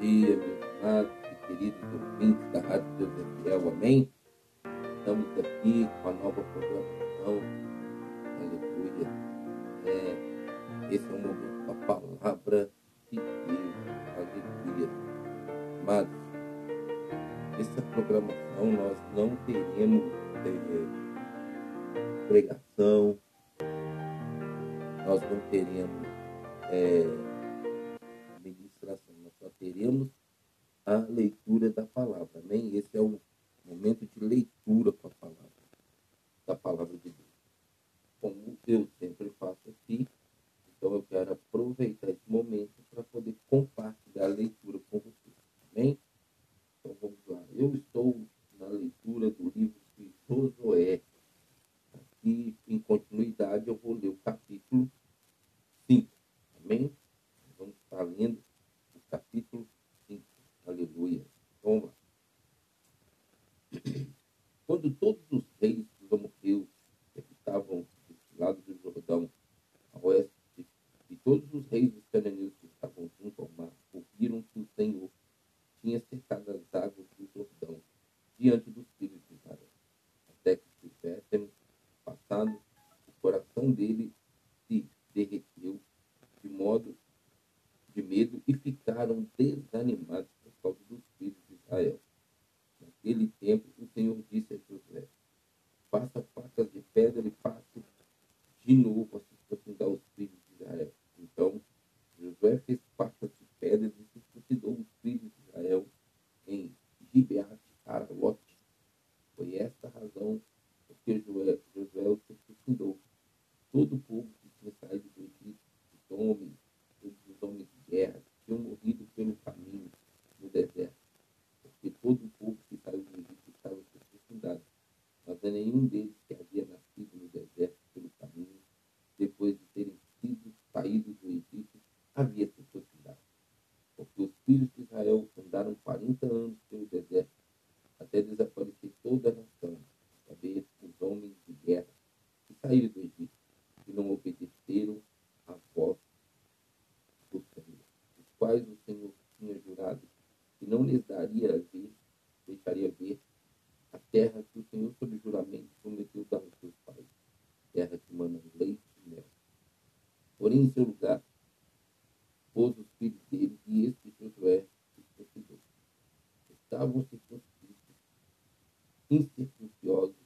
dia, meus amados e queridos ouvintes da Rádio Deus é Fiel, amém? Estamos aqui com a nova programação, aleluia. É, esse é o momento da palavra de Deus, aleluia. Amados, essa programação nós não teremos é, pregação, nós não teremos é, ministração, nós só teremos a leitura da palavra, amém? Esse é o momento de leitura com a palavra, da palavra de Deus. Como eu sempre faço aqui, então eu quero aproveitar esse momento para poder compartilhar a leitura com vocês, amém? Então vamos lá. Eu estou na leitura do livro de Josué. Aqui, em continuidade, eu vou ler o capítulo 5, amém? Vamos estar lendo o capítulo 5, aleluia. Vamos lá. Quando todos os reis dos amorreus que estavam desse lado do Jordão, a oeste, e todos os reis dos cananeus que estavam junto ao mar, ouviram que o Senhor tinha cercado as águas do Jordão diante dos filhos de Israel, até que tivessem passado, o coração dele se derreteu de modo de medo e ficaram desanimados por causa dos filhos de Israel. Naquele tempo, o Senhor disse a Josué: Faça facas de pedra e de novo a circuncidar os filhos de Israel. Então, Josué fez facas de pedra e circuncidou os filhos de Israel em Gibeat Aralote. Foi esta a razão porque Josué, Josué o circuncidou. Todo o povo que tinha saído do Egito, os homens, todos os homens de guerra, tinham morrido pelo caminho no deserto porque todo o povo que saiu do Egito estava circuncidado. Mas a nenhum deles que havia nascido no deserto pelo caminho, depois de terem sido saídos do Egito, havia circuncidado. Porque os filhos de Israel andaram 40 anos pelo deserto, até desaparecer toda a nação, a saber, os homens de guerra que saíram do Egito, e não obedeceram à voz do Senhor, os quais o Senhor tinha jurado que não lhes daria a ver, deixaria ver a terra que o Senhor, sob juramento, prometeu dar aos seus pais, terra que mana leite e mel. Porém, em seu lugar, pôs os filhos deles e este Josué circuncidou. Estavam circuncisos, incircunciosos,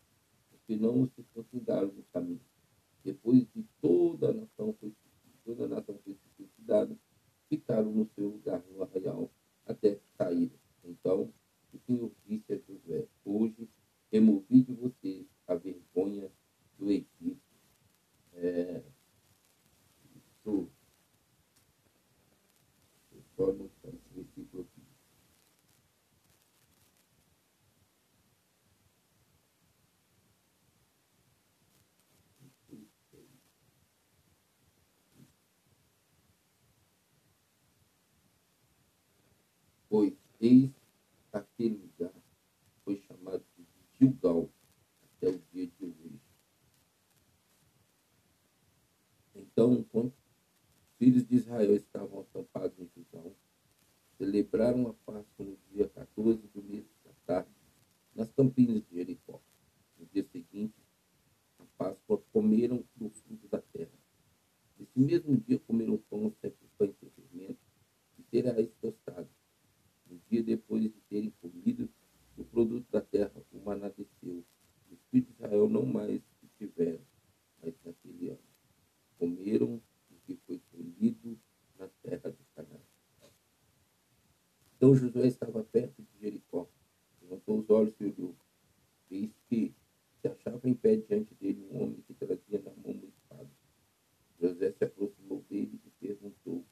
porque não os circuncidaram no caminho. Depois de toda a nação foi, toda a nação foi circuncidada, ficaram no seu lugar no arraial até que saíram. Então, o Senhor disse a Josué, hoje removi de vocês a vergonha do Egito. É, isso, aqui. Pois eis aquele lugar foi chamado de Gilgal até o dia de hoje. Então, filhos de Israel estavam acampados em Gilgal, celebraram a Páscoa no dia 14 do mês da tarde, nas campinas de Jericó. No dia seguinte, a Páscoa comeram do fruto da terra. Nesse mesmo dia comeram pão sem pães sem fermento e cereais tostados. No dia depois de terem comido o produto da terra, o maná desceu. Os filhos de Israel não mais o tiveram, mas naquele ano. Comeram que foi colhido na terra de Canaã. Então Josué estava perto de Jericó. Levantou os olhos e olhou. Eis que se achava em pé diante dele um homem que trazia na mão uma espada. José se aproximou dele e perguntou: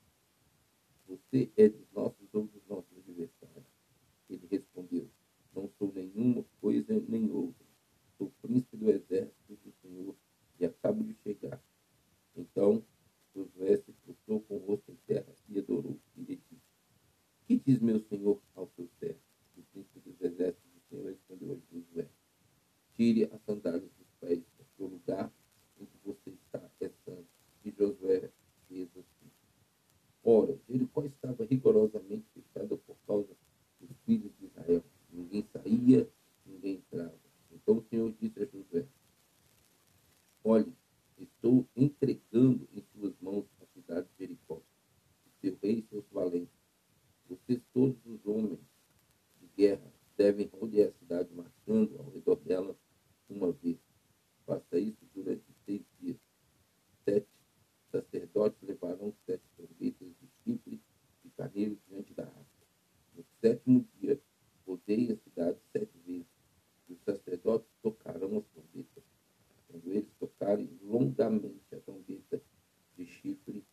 Você é dos nossos ou dos nossos adversários? Ele respondeu: Não sou nenhuma coisa nem outra. Sou príncipe do exército do Senhor e acabo de chegar. Então Josué se prostrou com o rosto em terra e adorou. E lhe disse: Que diz meu senhor ao seu servo? O príncipe dos exércitos do Senhor respondeu a Josué: Tire as sandálias dos pés, porque o lugar em que você está é santo. E Josué fez assim. Ora, Jericó estava rigorosamente fechada por causa dos filhos de Israel. Ninguém saía, ninguém entrava. Então o Senhor disse a José: Olhe, estou entregando em suas mãos a cidade de Jericó, seu rei e seus valentes. Vocês, todos os homens de guerra, devem rodear a cidade marchando ao redor dela uma vez. Faça isso durante seis dias. Sete sacerdotes levarão sete trombetas de chifre de carneiro diante da arca. No sétimo dia, rodeie a cidade sete vezes. E os sacerdotes tocarão as trombetas. Quando eles tocarem longamente a trombeta de chifre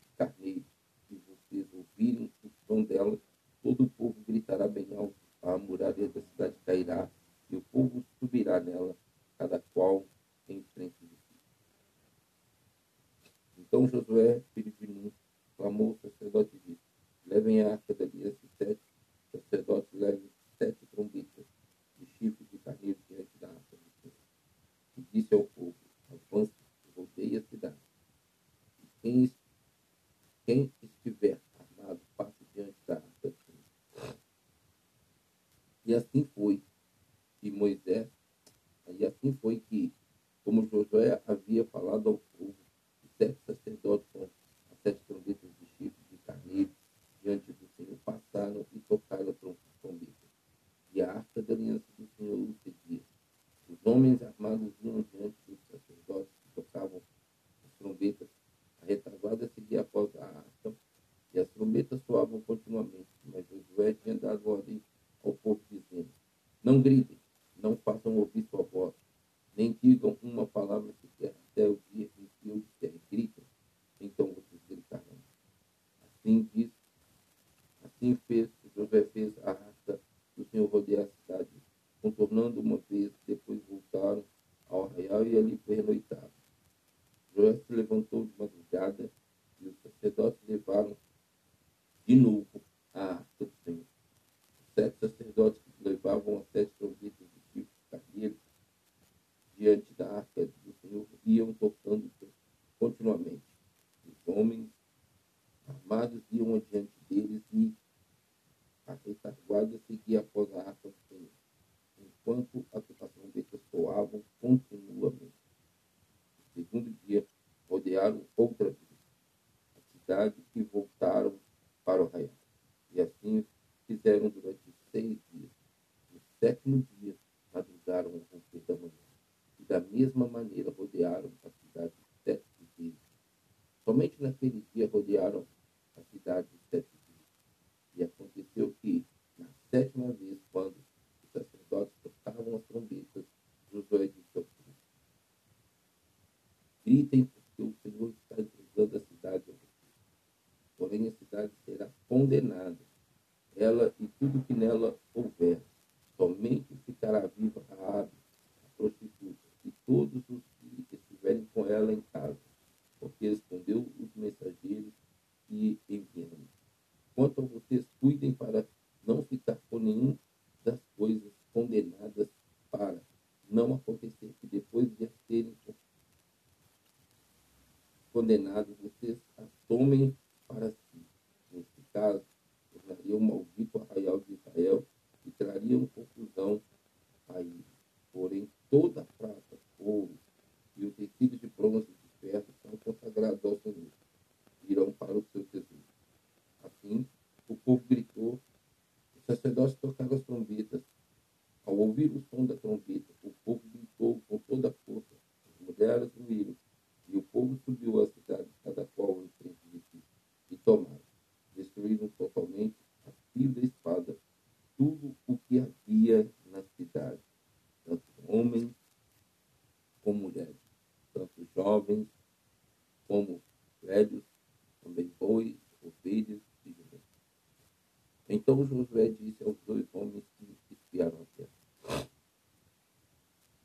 de carneiro, e vocês ouvirem o som dela, todo o povo gritará bem alto, a muralha da cidade cairá, e o povo subirá nela, cada qual em frente de si. Então Josué, filho de Nun, clamou o sacerdote e disse, levem a arca da aliança sete sacerdotes levem sete trombetas de chifre de carneiro diante da arca do Senhor. E disse ao povo, avance e rodeie a cidade. E quem, quem estiver armado, passe diante da arca do Senhor. E assim foi. E Moisés, e assim foi que, como Josué havia falado ao povo, os sete sacerdotes com as sete trombetas de chifre de carneiro diante do Senhor passaram e a trombeta. E a arca da aliança do Senhor o seguia. Os homens armados iam diante dos sacerdotes que tocavam as trombetas. A retaguarda seguia após a arca e as trombetas soavam continuamente. Mas Josué tinha dado ordem ao povo, dizendo: Não gritem, não façam ouvir sua voz, nem digam uma palavra sequer até o dia em que eu disser gritem, então vocês gritarão. Assim diz, assim fez, José fez a arca do Senhor rodear a cidade, contornando uma vez, depois voltaram ao arraial e ali pernoitaram. Joé se levantou de madrugada e os sacerdotes levaram de novo a arca do Senhor. Os sete sacerdotes que levavam as sete trombetas de chifre de carneiro diante da arca do Senhor iam tocando continuamente. Os homens armados iam adiante deles e a retaguarda seguia após a arca do Senhor, enquanto as trombetas soavam continuamente. No segundo dia, rodearam outra vez a cidade e voltaram para o arraial. E assim fizeram durante seis dias. No sétimo dia, madrugaram ao romper da manhã. E da mesma maneira rodearam a cidade sete vezes. Somente naquele dia rodearam a cidade sete vezes. E aconteceu que, na sétima vez, quando os sacerdotes tocavam as trombetas, Josué disse ao povo, gritem porque o Senhor está entregando a cidade. Porém, a cidade será condenada, ela e tudo que nela houver. Somente ficará viva a ave, a prostituta, e todos os que estiverem com ela em casa, porque escondeu os mensageiros que enviamos. Quanto a vocês, cuidem para não ficar com nenhum das coisas condenadas para não acontecer que depois de terem condenados, vocês as tomem para si. Nesse caso, tornariam maldito o arraial de Israel e trariam confusão a ele. Porém, toda a prata, ouro e o tecido de bronze e de ferro são consagrados ao Senhor. Irão para o seu tesouro. Assim, o povo gritou, os sacerdotes tocaram as trombetas. Ao ouvir o som da trombeta, o povo gritou com toda a força. As mulheres ruíram, e o povo subiu à cidade, cada qual em frente de si, e tomaram. Destruíram totalmente, a fio da espada, tudo o que havia na cidade, tanto homens como mulheres, tanto jovens como velhos, também bois, ovelhas e jumentos. Então Josué disse aos dois homens que espiaram a terra: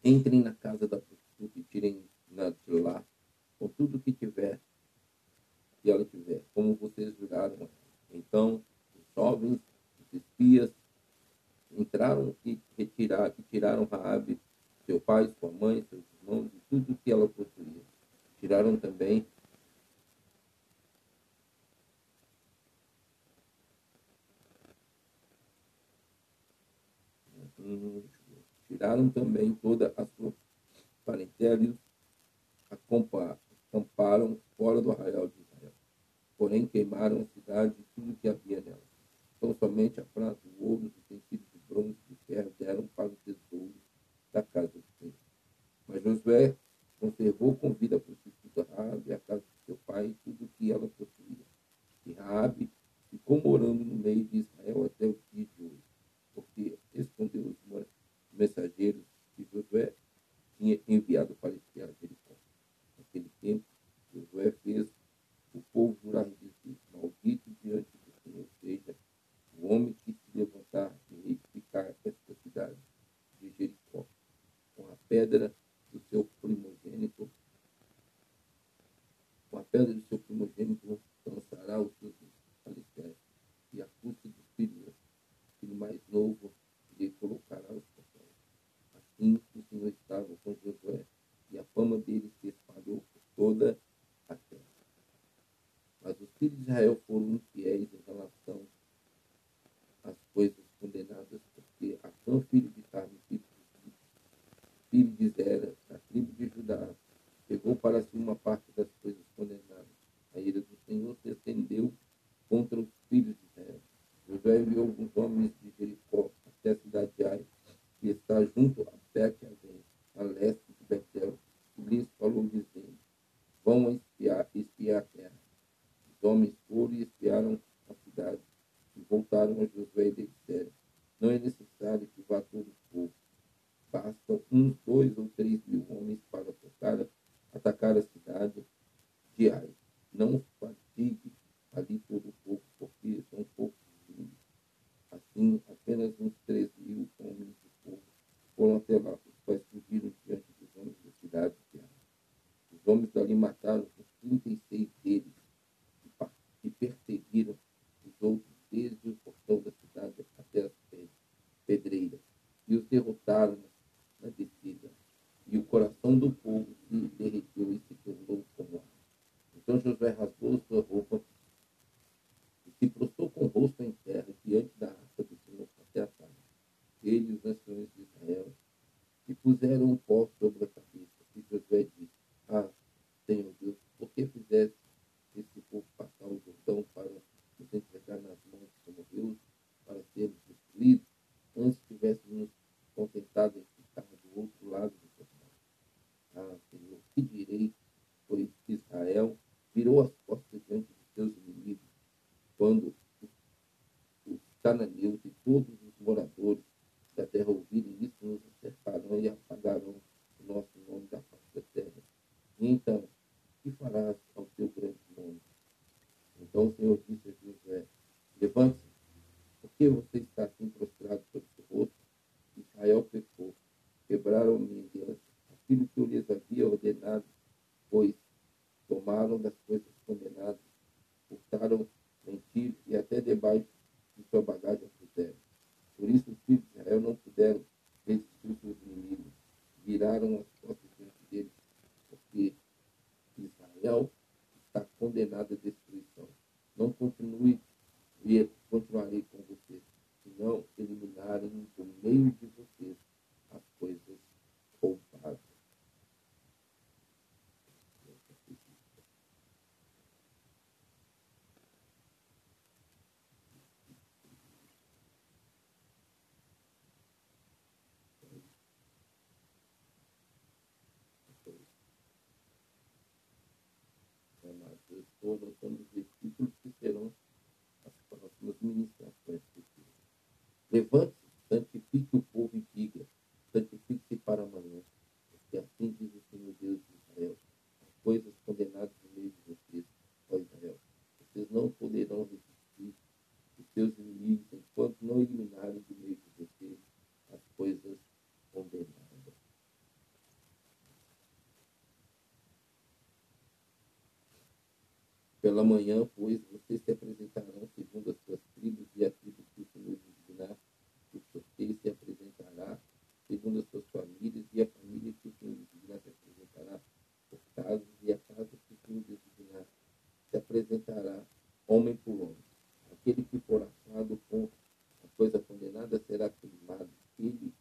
Entrem na casa da prostituta e tirem na de lá com tudo que tiver, que ela tiver, como vocês viraram. Então, os jovens, os espias, entraram e retiraram, e tiraram Raabe, seu pai, sua mãe, seus irmãos, e tudo que ela possuía. Tiraram também tiraram também toda a sua parentela e a acamparam fora do arraial de Israel. Porém, queimaram a cidade e tudo que havia nela. Então, somente a prata, o ouro, os utensílios de bronze e de ferro deram para o tesouro da casa do Senhor. Mas Josué conservou com vida a prostituta Raabe, a casa de seu pai, e tudo o que ela possuía. E Raabe ficou morando no meio de Israel até o dia de hoje, porque escondeu os mensageiros que Josué tinha enviado para espiar Jericó. Naquele tempo, Josué fez o povo jurar dizer, maldito diante do Senhor seja o homem que se levantar e reedificar esta cidade de Jericó, com a pedra do seu primogênito, com a pedra do seu primogênito lançará os seus alicerces, e a custa dos filhos, filho mais novo, lhe colocará os portões. Assim o Senhor estava com Josué, e a fama dele se toda a terra. Mas os filhos de Israel foram infiéis em relação às coisas condenadas, porque Acã, filho de Carme, filho de, filho de Zera, da tribo de Judá, pegou para si uma parte das coisas condenadas. A ira do Senhor se acendeu contra os filhos de Israel. Josué enviou alguns homens de Jericó até a cidade de Ai, que está junto a Bet a leste de Betel, e lhes falou dizendo, vão espiar, espiar a terra. Os homens foram e espiaram a cidade, e voltaram a Josué e lhe disseram, não é necessário que vá todo o povo. Bastam uns dois ou três mil homens para tocar, atacar a cidade de Ai. Não fatigue ali todo o povo, porque são poucos índios. Assim, apenas uns três mil homens do povo foram até lá, os quais fugiram diante dos homens da cidade de Ai. Os homens dali mataram os 36 deles e perseguiram os outros desde o portão da cidade até as pedreiras e os derrotaram na descida. E o coração do povo se derreteu e se tornou como ar. Então Josué rasgou sua roupa e se prostrou com o rosto em terra diante da arca do Senhor até a tarde. Ele e os anciões de Israel e puseram um pó sobre a cabeça. E Josué disse, ah, Senhor Deus, por que fizeste esse povo passar o Jordão para nos entregar nas mãos dos amorreus, para sermos destruídos, antes tivéssemos nos contentado em ficar do outro lado do Jordão? Ah, Senhor, que direi, pois Israel virou as costas diante de seus inimigos, quando os cananeus e todos os moradores da terra ouvirem isso, nos acercarão e apagarão o nosso nome da face da terra. E então, que farás ao teu grande nome? Então o Senhor disse a Josué, levante-se, porque você está assim prostrado sobre o rosto? Israel pecou, quebraram minha aliança, aquilo que eu lhes havia ordenado, pois tomaram das coisas condenadas, furtaram, mentiram e até debaixo de sua bagagem puseram. Por isso os filhos de Israel não puderam resistir os seus inimigos, viraram as costas diante deles, porque Israel está condenado à destruição. Não continue e continuarei com vocês, se não eliminarem do meio de vocês as coisas roubadas. Amados, eu estou anotando os versículos que serão as próximas ministrações futuras. Levante-se, santifique o povo e diga, santifique-se para amanhã, porque assim diz o Senhor Deus de Israel, as coisas condenadas no meio de vocês, ó Israel, vocês não poderão resistir os seus inimigos enquanto não eliminarem do meio de vocês as coisas condenadas. Pela manhã, pois, vocês se apresentarão segundo as suas tribos e a tribo que o Senhor designar. O sorteio se apresentará segundo as suas famílias e a família que o Senhor designar se apresentará por casas e a casa que o Senhor designar se apresentará homem por homem. Aquele que for achado com a coisa condenada Aleluia.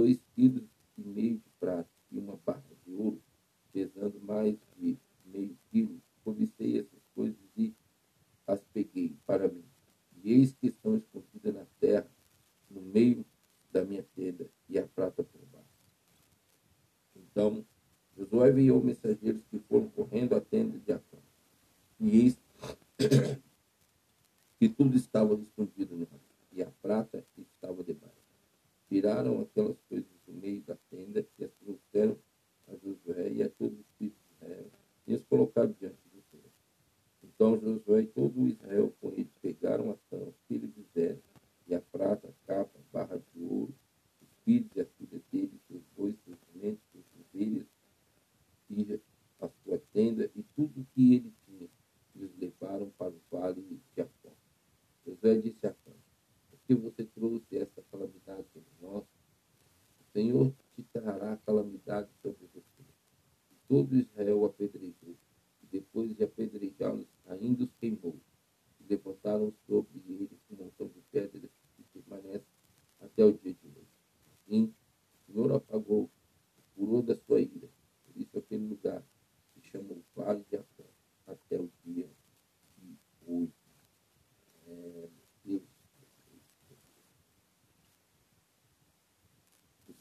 dois quilos e meio de prata e uma barra de ouro, pesando mais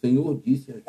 Senhor disse a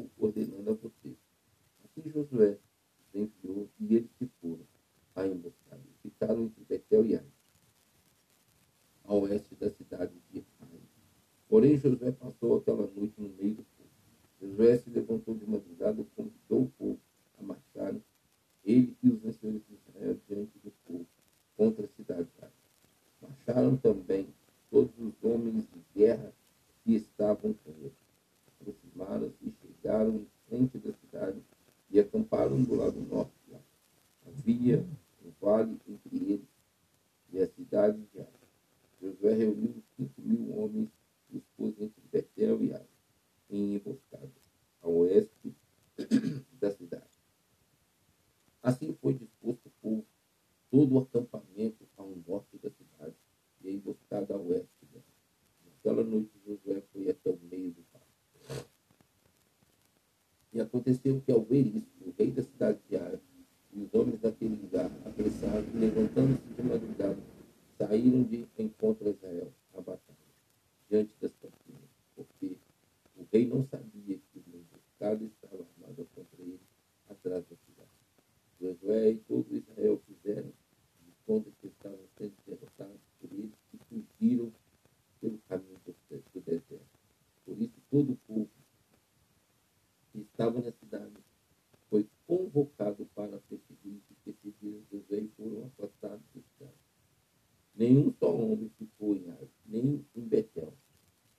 Nenhum só homem ficou em Ai, nem em Betel.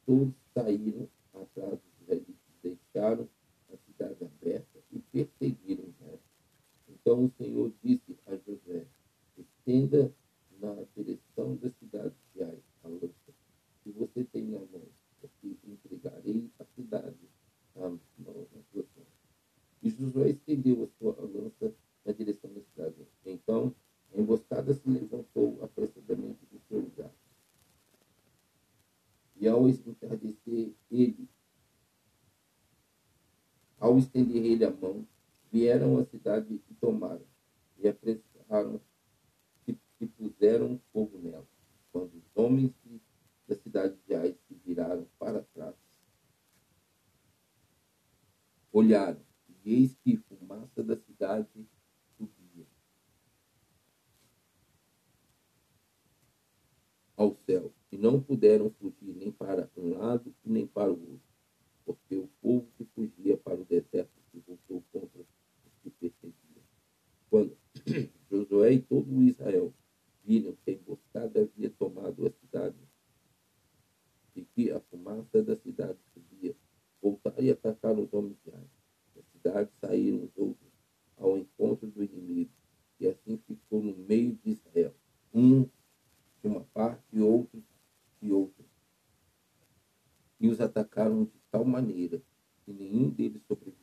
Todos saíram atrás dos israelitas, deixaram a cidade aberta e perseguiram Israel. Então o Senhor disse a José, estenda na direção da cidade de Ai, a lança, que você tem na mão, porque entregarei a cidade à mão da sua mão. E Josué estendeu a sua lança na direção da cidade. Então, Emboscada se levantou apressadamente do seu lugar. E ao entardecer ele, ao estender ele a mão, vieram à cidade e tomaram, e apressaram e, e puseram fogo nela. Quando os homens da cidade de Ai se viraram para trás, olharam, e eis que fumaça da cidade ao céu, e não puderam fugir nem para um lado nem para o outro, porque o povo que fugia para o deserto se voltou contra os que perseguiam. Quando Josué e todo Israel viram que a emboscada havia tomado a cidade e que a fumaça da cidade subia, voltaram e atacaram os homens de Ai. Da cidade saíram os outros ao encontro do inimigo, e assim ficou no meio de Israel um de uma parte e outros e outra. E os atacaram de tal maneira que nenhum deles sobreviveu.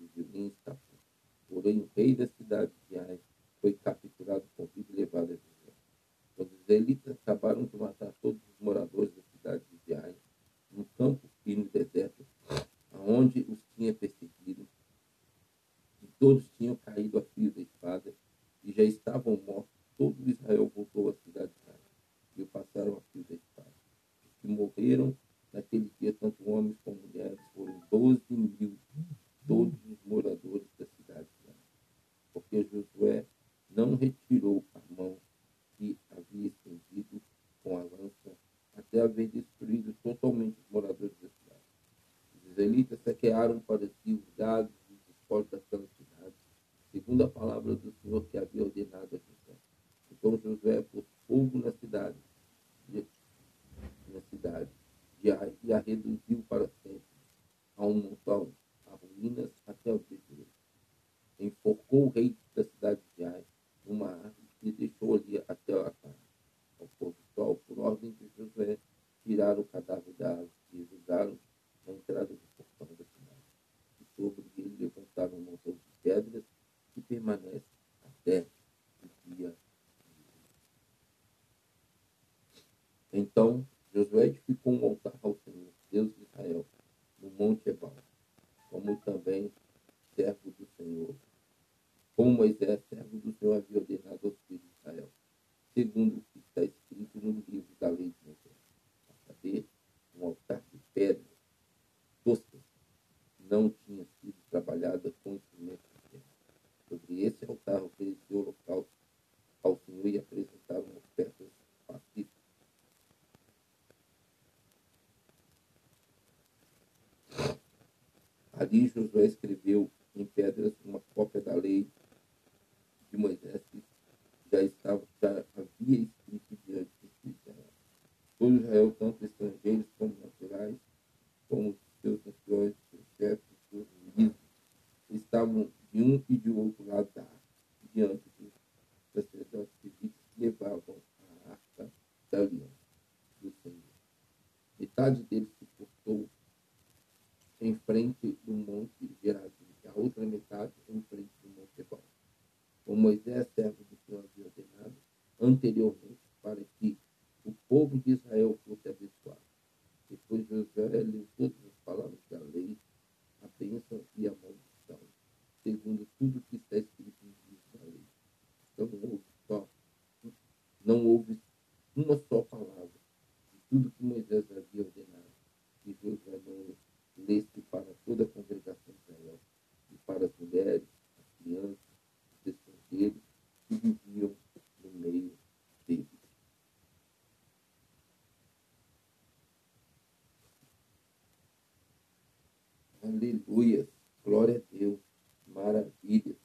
Aleluia. Glória a Deus. Maravilha.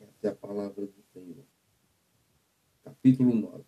Essa é a palavra do Senhor. Capítulo 9.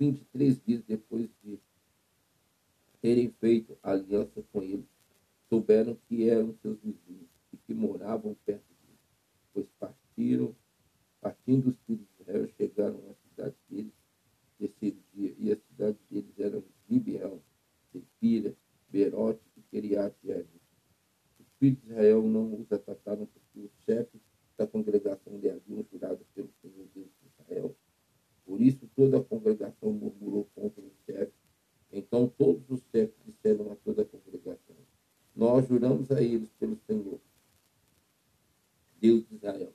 23 dias depois de terem feito aliança com ele, souberam que eram seus vizinhos e que moravam perto dele, pois partiram, partindo os filhos de Israel, chegaram à cidade deles terceiro dia, e a cidade deles eram Gibeão, Sefira, Berote e Keriat Jearim. Os filhos de Israel não os atacaram porque os chefes da congregação lhe haviam jurado pelo Senhor Deus de Israel por isso toda a congregação murmurou contra o chefe. Então todos os chefes disseram a toda a congregação: Nós juramos a eles pelo Senhor, Deus de Israel.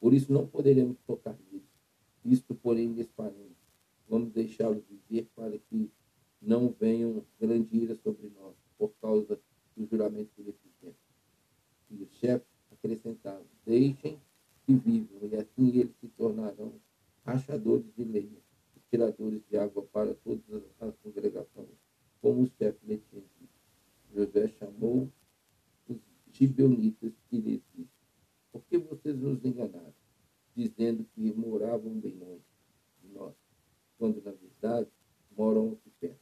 Por isso não poderemos tocar neles. Isto, porém, lhes faremos. Vamos deixá-los viver para que não venham grande ira sobre nós, por causa do juramento que lhes fizemos. E os chefes acrescentaram: Deixem que vivam, e assim eles se tornarão rachadores de lenha, e tiradores de água para todas as congregações, como o chefe letício. José chamou os gibeonitas e lhes disse, por que vocês nos enganaram, dizendo que moravam bem longe de nós, quando na verdade moram aqui perto?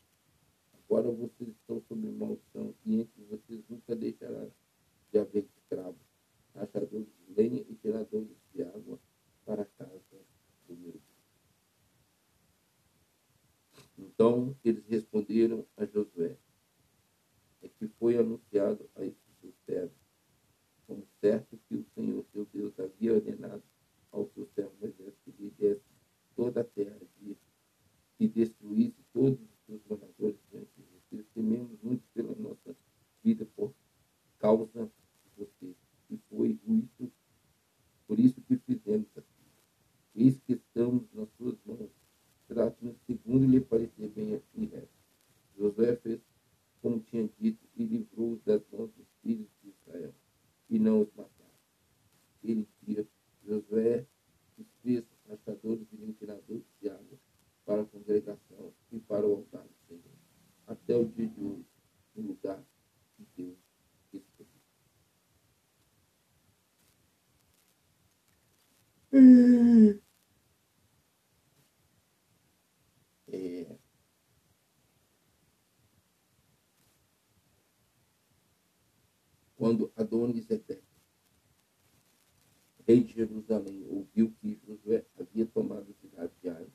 Agora vocês estão sob maldição e entre vocês nunca deixará de haver escravos, achadores de lenha e tiradores de água para a casa comigo. Então eles responderam a Josué: É que foi anunciado a esses seus servos, como certo que o Senhor, seu Deus, havia ordenado Quando Adonisedeque, é rei de Jerusalém, ouviu que Josué havia tomado a cidade de Ai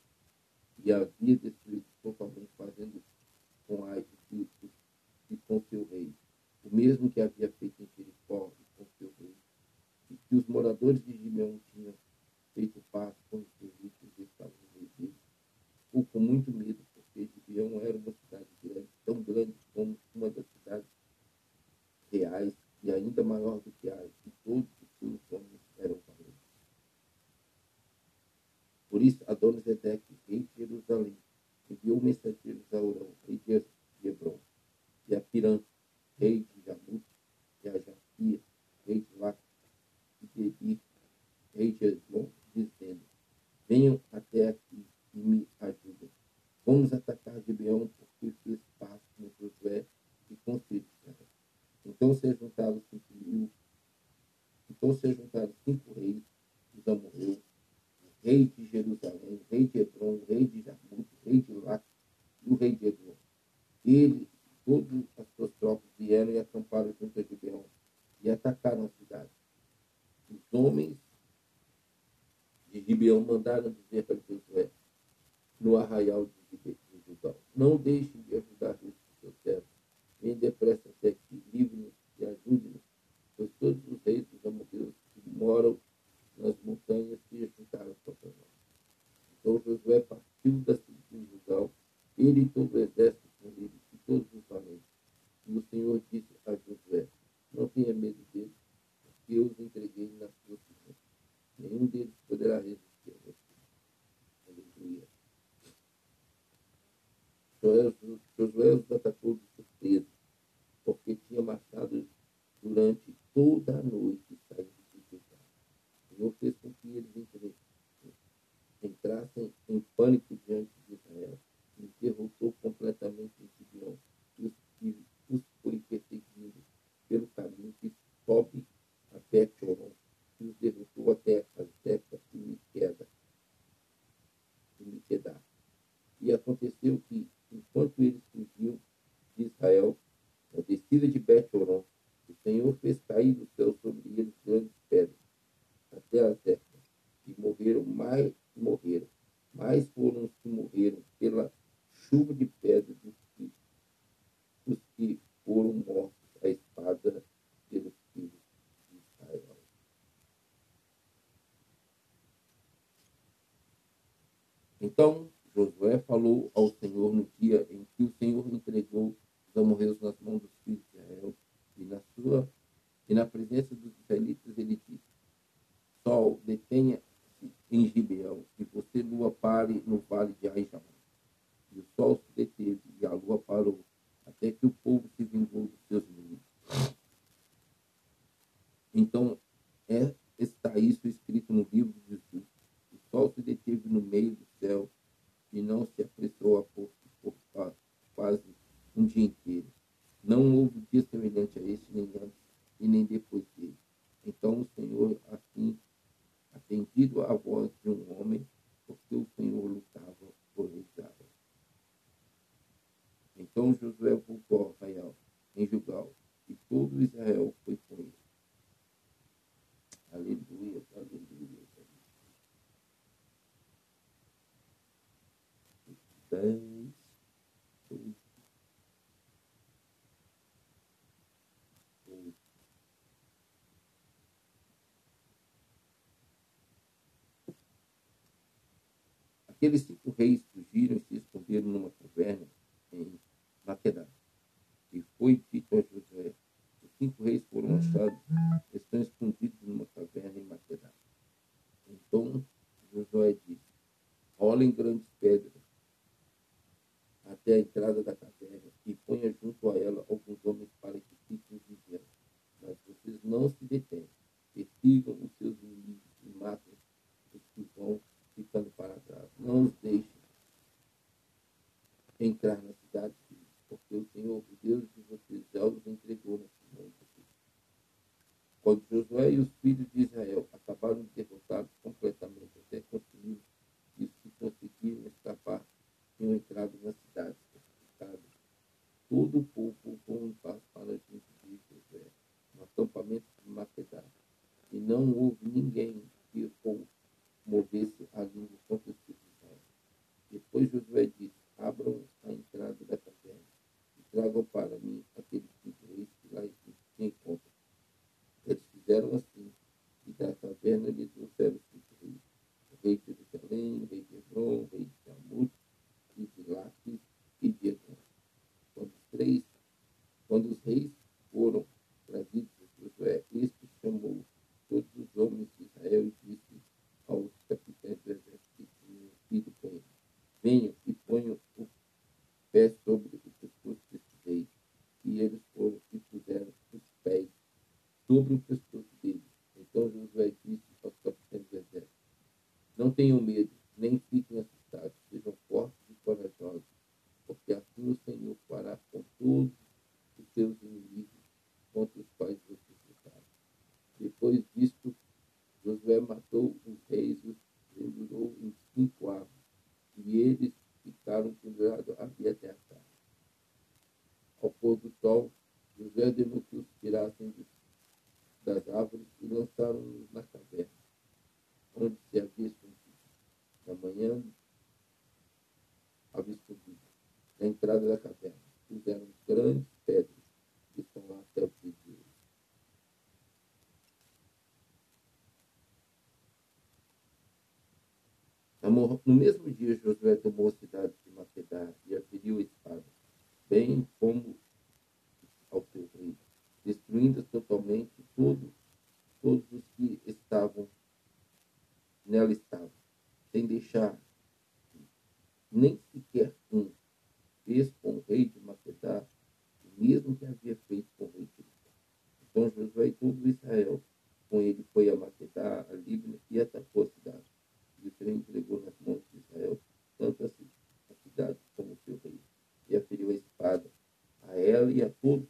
e havia destruído totalmente, fazendo com Ai e com seu rei, o mesmo que havia feito вместо динозавров. Aqueles cinco reis fugiram e se esconderam numa caverna em Maquedá. E foi dito a José: os cinco reis foram achados, estão escondidos numa caverna em Maquedá. Então Josué disse: rolem grandes pedras até a entrada da caverna e ponha junto a ela alguns homens para que fiquem vigiando. Mas vocês não se detenham, persigam os seus inimigos e matem os que vão ficando para trás. Não os deixe entrar na cidade, porque o Senhor, o Deus de vocês, já os entregou nesse mundo. Quando Josué e os filhos de Israel acabaram de derrotar completamente, até conseguir isso conseguiram escapar, tinham entrado na cidade. Todo o povo com um passo para junto de Josué, no acampamento de Maquedá. E não houve ninguém que pôs mover-se além dos campos circunstantes. Depois Josué disse, abram a entrada da caverna e tragam para mim aqueles cinco reis que lá se encontram. Eles fizeram assim, e da caverna lhe trouxeram os cinco reis, o rei de Jerusalém, o rei de Hebron, o rei de Talmud, e de Lápis e de Edom. Quando os três, quando os reis foram trazidos a Josué, este chamou avalia tudo.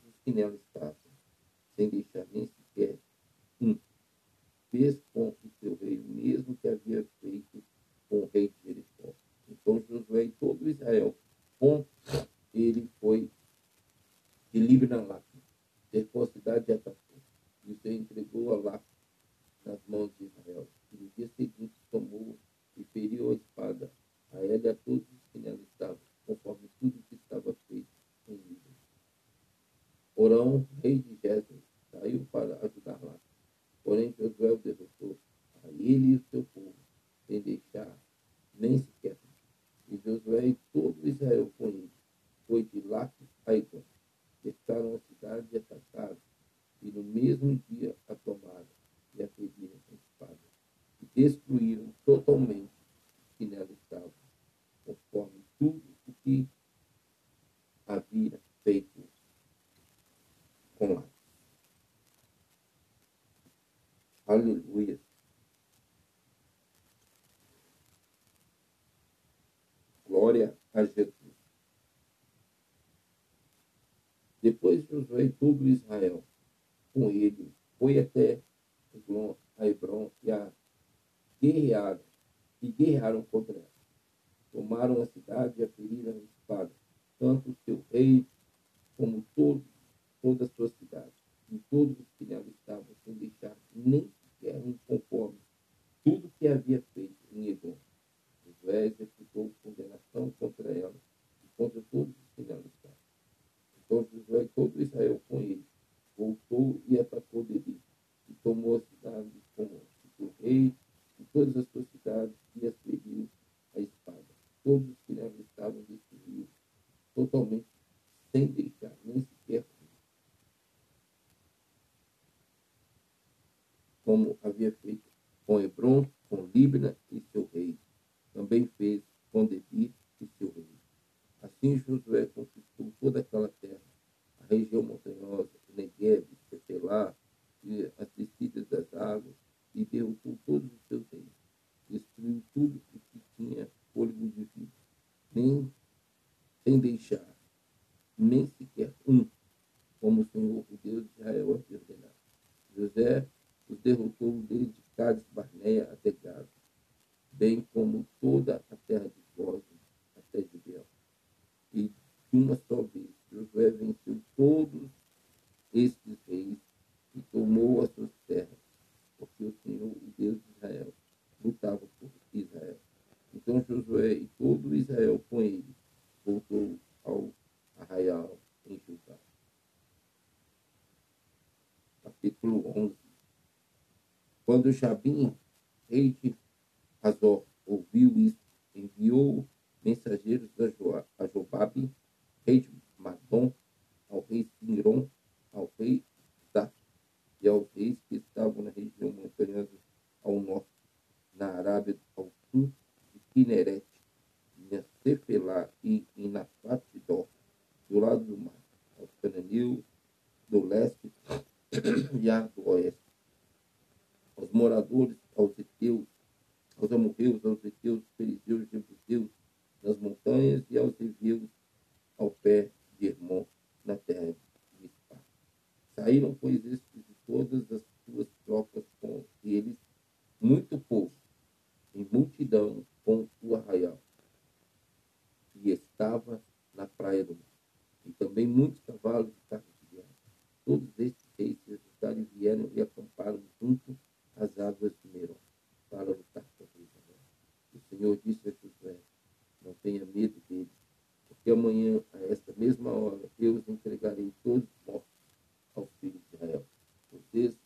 Havia feito em Hebron. Josué executou condenação contra ela e contra todos os que nela estavam. Então Josué e todo Israel com ele voltou e atacou Debir e tomou a cidade com o seu rei e todas as suas cidades e as feriu a espada. Todos os que nela estavam destruiu totalmente, sem deixar nem sequer como havia feito com Hebron, com Líbana e seu rei. Também fez com Debir e seu rei. Assim Josué conquistou toda aquela terra, a região montanhosa, o Negev, Cefelá e as descidas das águas, e derrotou todos os seus reis. Destruiu tudo o que tinha fôlego de vida, nem sem deixar nem sequer um, como o Senhor, o Deus de Israel, havia ordenado. José os derrotou desde Cádiz Barneia até Gaza, bem como toda a terra de Gósen até Gibeão. E de uma só vez, Josué venceu todos estes reis e tomou as suas terras, porque o Senhor, o Deus de Israel, lutava por Israel. Então Josué e todo Israel com ele voltou ao arraial em Judá. Capítulo 11 Quando Jabim, rei de Hazor, ouviu isso, enviou mensageiros a Jobabe, rei de Madom, ao rei Sinron, ao rei Zaf e aos reis que estavam na região montanhosa ao norte, na Arábia ao sul de Kineret, em Cefelá e em Nafatidó, do lado do mar, aos cananeus do leste e do oeste, aos moradores, aos eteus, aos amorreus, aos eteus, perizeus, jebuseus, nas montanhas e aos heveus ao pé de Hermon, na terra de Mispá. Saíram, pois, estes de todas as suas trocas com eles, muito povo, em multidão com o arraial, e estava na praia do mar. E também muitos cavalos e carros de guerra. Todos estes reis se ajustaram e vieram e acamparam junto às águas de Meron, para lutar contra Israel. O Senhor disse a Josué, não tenha medo deles, porque amanhã, a esta mesma hora, eu os entregarei todos mortos aos filhos de Israel. Vocês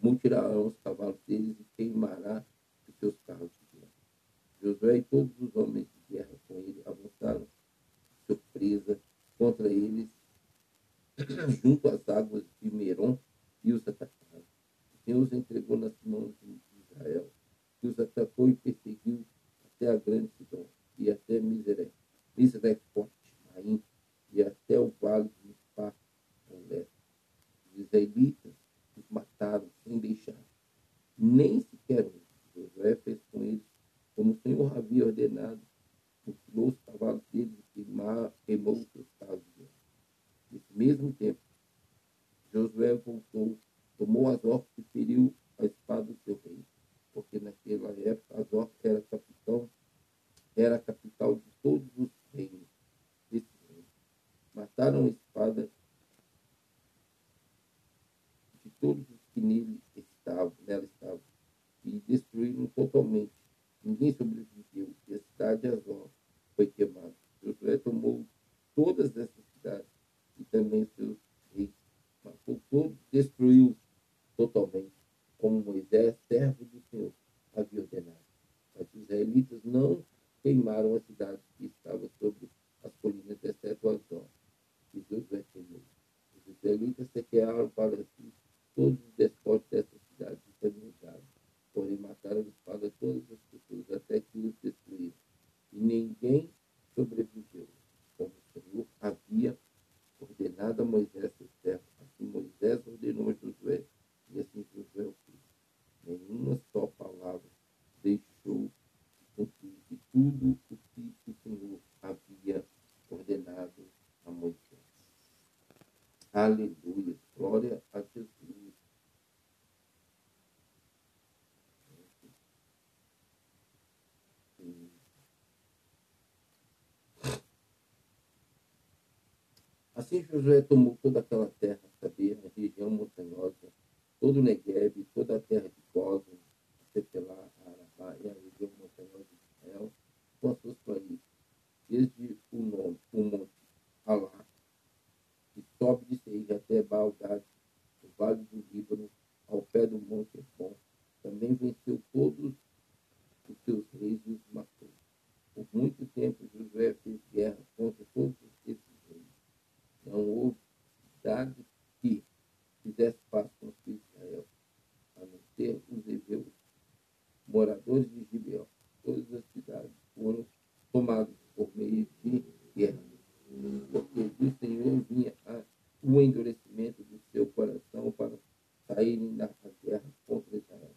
multirão os cavalos deles e queimará os seus carros de guerra. Josué e todos os homens de guerra com ele avançaram surpresa contra eles junto às águas de Meron e os atacaram. Os entregou nas mãos de Israel, que os atacou e perseguiu até a grande Sidom e até Miseré, Miseré-Forte, Maim, e até o vale de Mispá, ao leste. Os israelitas os mataram sem deixar nem sequer um. Josué fez com eles como o Senhor havia ordenado, mutilou os cavalos deles e queimou os seus carros de guerra. Nesse mesmo tempo, Josué voltou, tomou Azor e feriu a espada do seu rei, porque naquela época Azor era capitão, era a capital de todos os reinos desse reino. Mataram a espada de todos os que nele estavam, nela estavam, e destruíram totalmente. Ninguém sobreviveu, e a cidade de Azor foi queimada. Josué tomou todas essas cidades e também seus reis, matou todos, destruiu totalmente, como Moisés, servo do Senhor, havia ordenado. Mas os israelitas não queimaram a cidade que estava sobre as colinas, exceto Azor, que Josué queimou. Os israelitas sequearam para si todos os despojos dessa cidade e também porém mataram a espada todas as pessoas, até que os destruíram. E ninguém sobreviveu, como o Senhor havia ordenado a Moisés, seu servo. Assim Moisés ordenou a Josué, e assim Aleluia. Glória a Jesus. Assim Josué tomou toda aquela terra, saber, a região montanhosa, todo o Negueb, toda a terra de Gozen, Cefelá, Arabá e a região montanhosa de Israel, com as suas planícies, desde o, nome, o monte Alá, sobe de Seir até Baal-Gad, o vale do Líbano, ao pé do monte Efon, também venceu todos os seus reis e os matou. Por muito tempo Josué fez guerra contra todos esses reis. Não houve cidade que fizesse paz com os filhos de Israel, a não ser os heveus, moradores de Gibeão. Todas as cidades foram tomadas por meio de guerra, porque do Senhor vinha o endurecimento do seu coração para saírem da guerra contra Israel,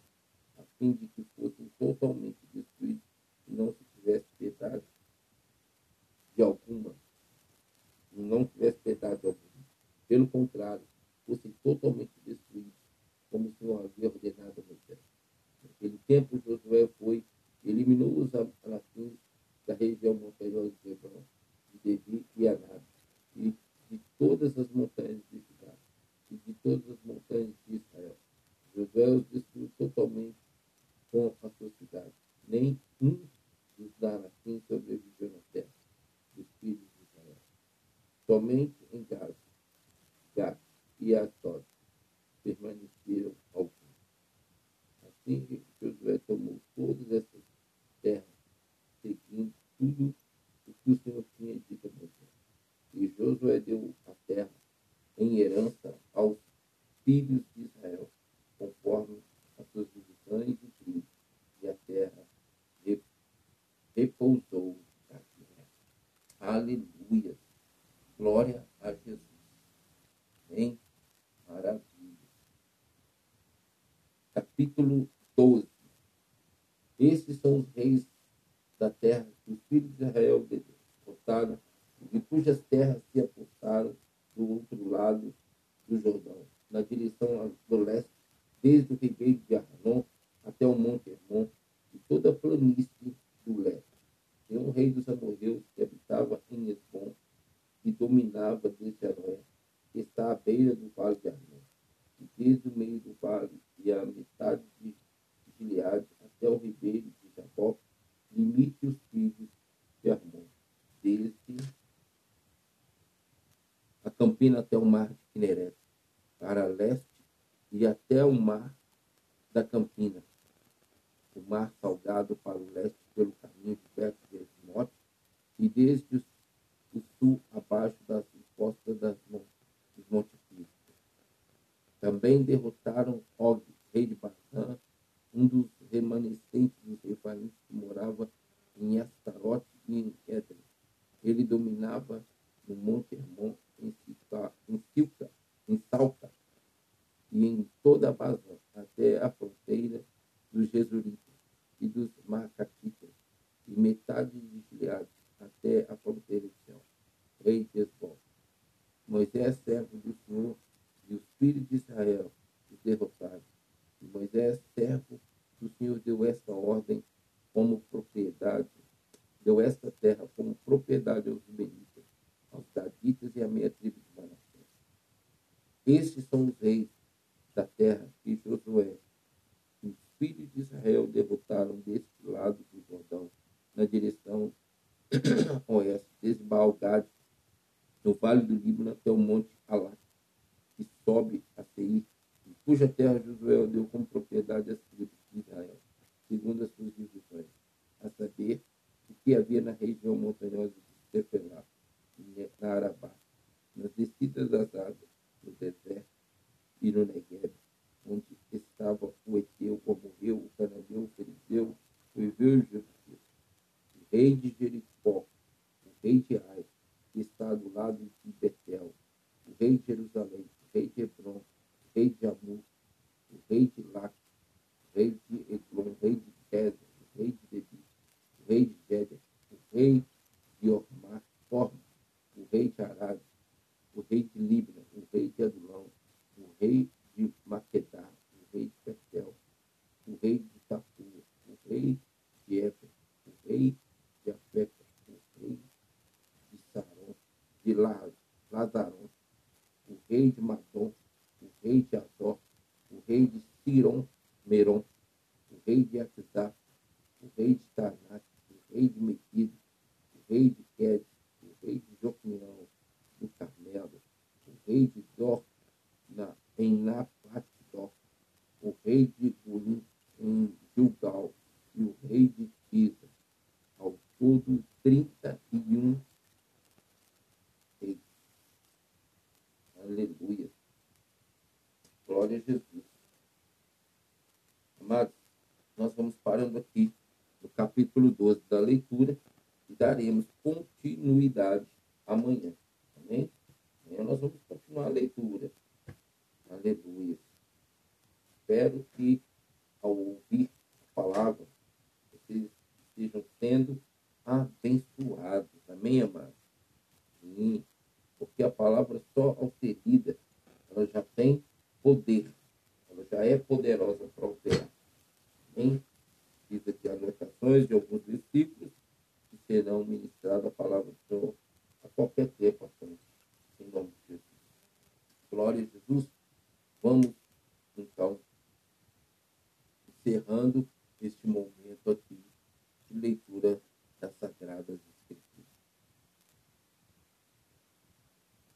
a fim de que fossem totalmente destruídos e não se tivesse piedade de alguma, e não tivesse piedade alguma. Pelo contrário, fossem totalmente destruídos, como o Senhor havia ordenado a Moisés. Naquele tempo, Josué foi, eliminou os anafins da região montanhosa de Hebron, de Devi e Anab, e de todas as montanhas de Judá, e de todas as montanhas de Israel. Josué os destruiu totalmente com as suas cidades. Nem um dos anafins sobreviveu na terra, dos filhos de Israel. Somente em Gaza, Gá e Asod permaneceram alguns. Assim, Josué